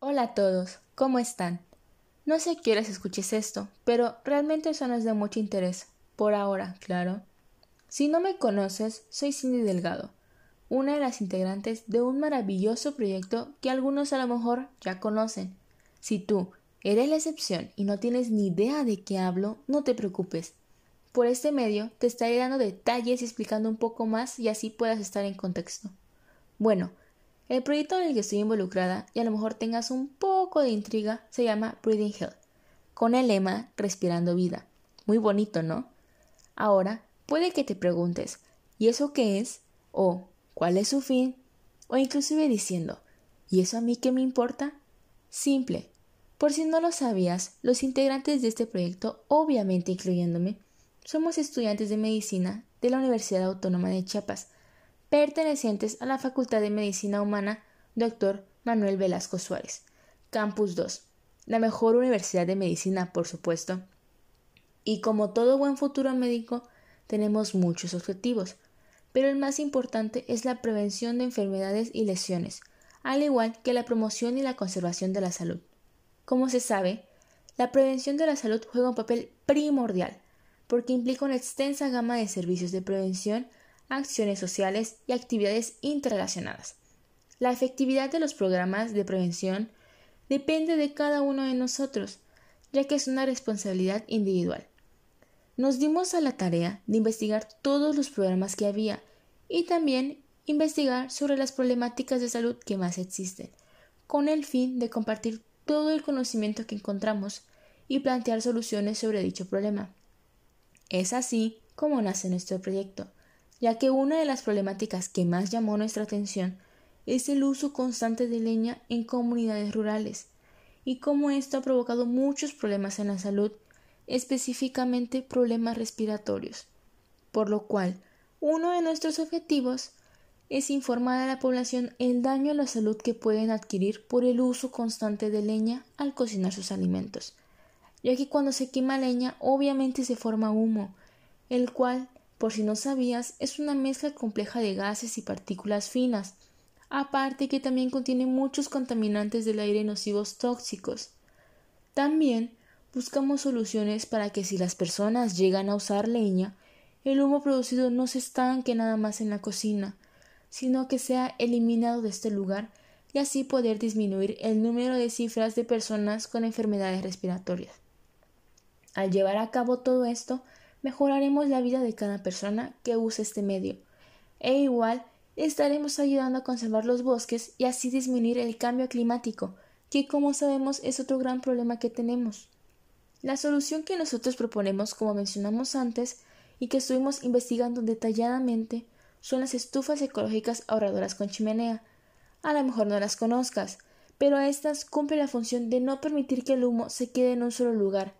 Hola a todos, ¿cómo están? No sé qué horas escuches esto, pero realmente eso no es de mucho interés, por ahora, claro. Si no me conoces, soy Cindy Delgado, una de las integrantes de un maravilloso proyecto que algunos a lo mejor ya conocen. Si tú eres la excepción y no tienes ni idea de qué hablo, no te preocupes. Por este medio te estaré dando detalles y explicando un poco más y así puedas estar en contexto. Bueno, el proyecto en el que estoy involucrada y a lo mejor tengas un poco de intriga se llama Breathing Health, con el lema Respirando Vida. Muy bonito, ¿no? Ahora, puede que te preguntes, ¿y eso qué es? o ¿cuál es su fin? o inclusive diciendo, ¿y eso a mí qué me importa? Simple. Por si no lo sabías, los integrantes de este proyecto, obviamente incluyéndome, somos estudiantes de medicina de la Universidad Autónoma de Chiapas, pertenecientes a la Facultad de Medicina Humana Dr. Manuel Velasco Suárez, Campus 2, la mejor universidad de medicina, por supuesto. Y como todo buen futuro médico, tenemos muchos objetivos, pero el más importante es la prevención de enfermedades y lesiones, al igual que la promoción y la conservación de la salud. Como se sabe, la prevención de la salud juega un papel primordial, porque implica una extensa gama de servicios de prevención acciones sociales y actividades interrelacionadas. La efectividad de los programas de prevención depende de cada uno de nosotros, ya que es una responsabilidad individual. Nos dimos a la tarea de investigar todos los programas que había y también investigar sobre las problemáticas de salud que más existen, con el fin de compartir todo el conocimiento que encontramos y plantear soluciones sobre dicho problema. Es así como nace nuestro proyecto, ya que una de las problemáticas que más llamó nuestra atención es el uso constante de leña en comunidades rurales y cómo esto ha provocado muchos problemas en la salud, específicamente problemas respiratorios, por lo cual uno de nuestros objetivos es informar a la población el daño a la salud que pueden adquirir por el uso constante de leña al cocinar sus alimentos, ya que cuando se quema leña obviamente se forma humo, el cual por si no sabías, es una mezcla compleja de gases y partículas finas, aparte que también contiene muchos contaminantes del aire nocivos tóxicos. También buscamos soluciones para que si las personas llegan a usar leña, el humo producido no se estanque nada más en la cocina, sino que sea eliminado de este lugar y así poder disminuir el número de cifras de personas con enfermedades respiratorias. Al llevar a cabo todo esto, mejoraremos la vida de cada persona que use este medio. E igual estaremos ayudando a conservar los bosques y así disminuir el cambio climático, que como sabemos es otro gran problema que tenemos. La solución que nosotros proponemos, como mencionamos antes, y que estuvimos investigando detalladamente, son las estufas ecológicas ahorradoras con chimenea. A lo mejor no las conozcas, pero estas cumplen la función de no permitir que el humo se quede en un solo lugar,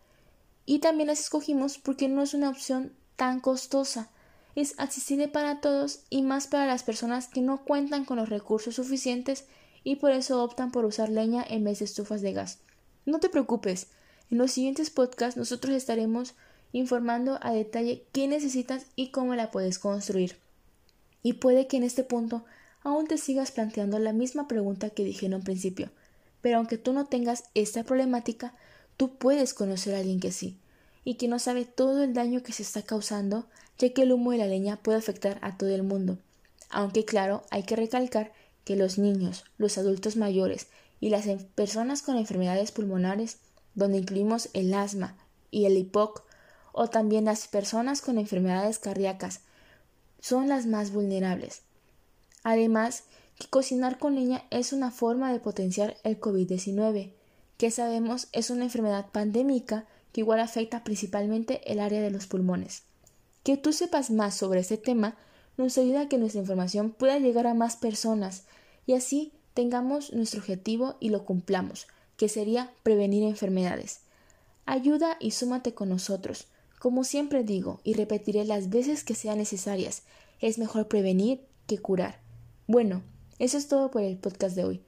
y también las escogimos porque no es una opción tan costosa. Es accesible para todos y más para las personas que no cuentan con los recursos suficientes y por eso optan por usar leña en vez de estufas de gas. No te preocupes, en los siguientes podcasts nosotros estaremos informando a detalle qué necesitas y cómo la puedes construir. Y puede que en este punto aún te sigas planteando la misma pregunta que dije en principio, pero aunque tú no tengas esta problemática, Tú puedes conocer a alguien que sí, y que no sabe todo el daño que se está causando, ya que el humo de la leña puede afectar a todo el mundo. Aunque claro, hay que recalcar que los niños, los adultos mayores y las personas con enfermedades pulmonares, donde incluimos el asma y el hipoc, o también las personas con enfermedades cardíacas, son las más vulnerables. Además, que cocinar con leña es una forma de potenciar el COVID-19, que sabemos es una enfermedad pandémica que igual afecta principalmente el área de los pulmones. Que tú sepas más sobre este tema nos ayuda a que nuestra información pueda llegar a más personas y así tengamos nuestro objetivo y lo cumplamos, que sería prevenir enfermedades. Ayuda y súmate con nosotros. Como siempre digo y repetiré las veces que sean necesarias, es mejor prevenir que curar. Bueno, eso es todo por el podcast de hoy.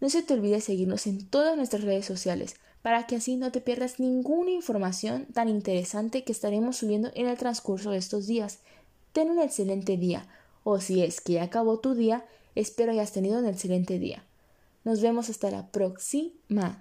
No se te olvide seguirnos en todas nuestras redes sociales para que así no te pierdas ninguna información tan interesante que estaremos subiendo en el transcurso de estos días. ten un excelente día, o si es que ya acabó tu día, espero hayas tenido un excelente día. Nos vemos hasta la próxima.